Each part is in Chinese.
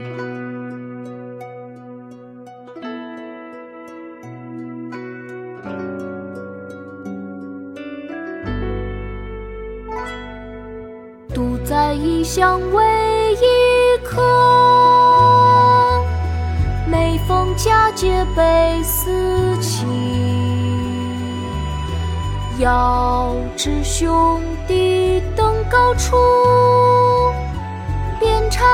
独在异乡为异客每逢佳节倍思亲遥知兄弟登高处。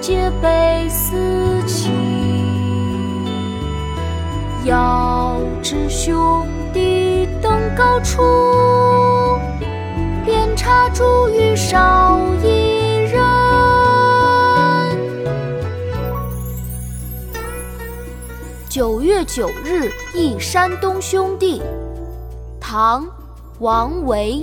逢佳节倍思亲。遥知兄弟登高处，遍插茱萸少一人。九月九日忆山东兄弟，唐·王维。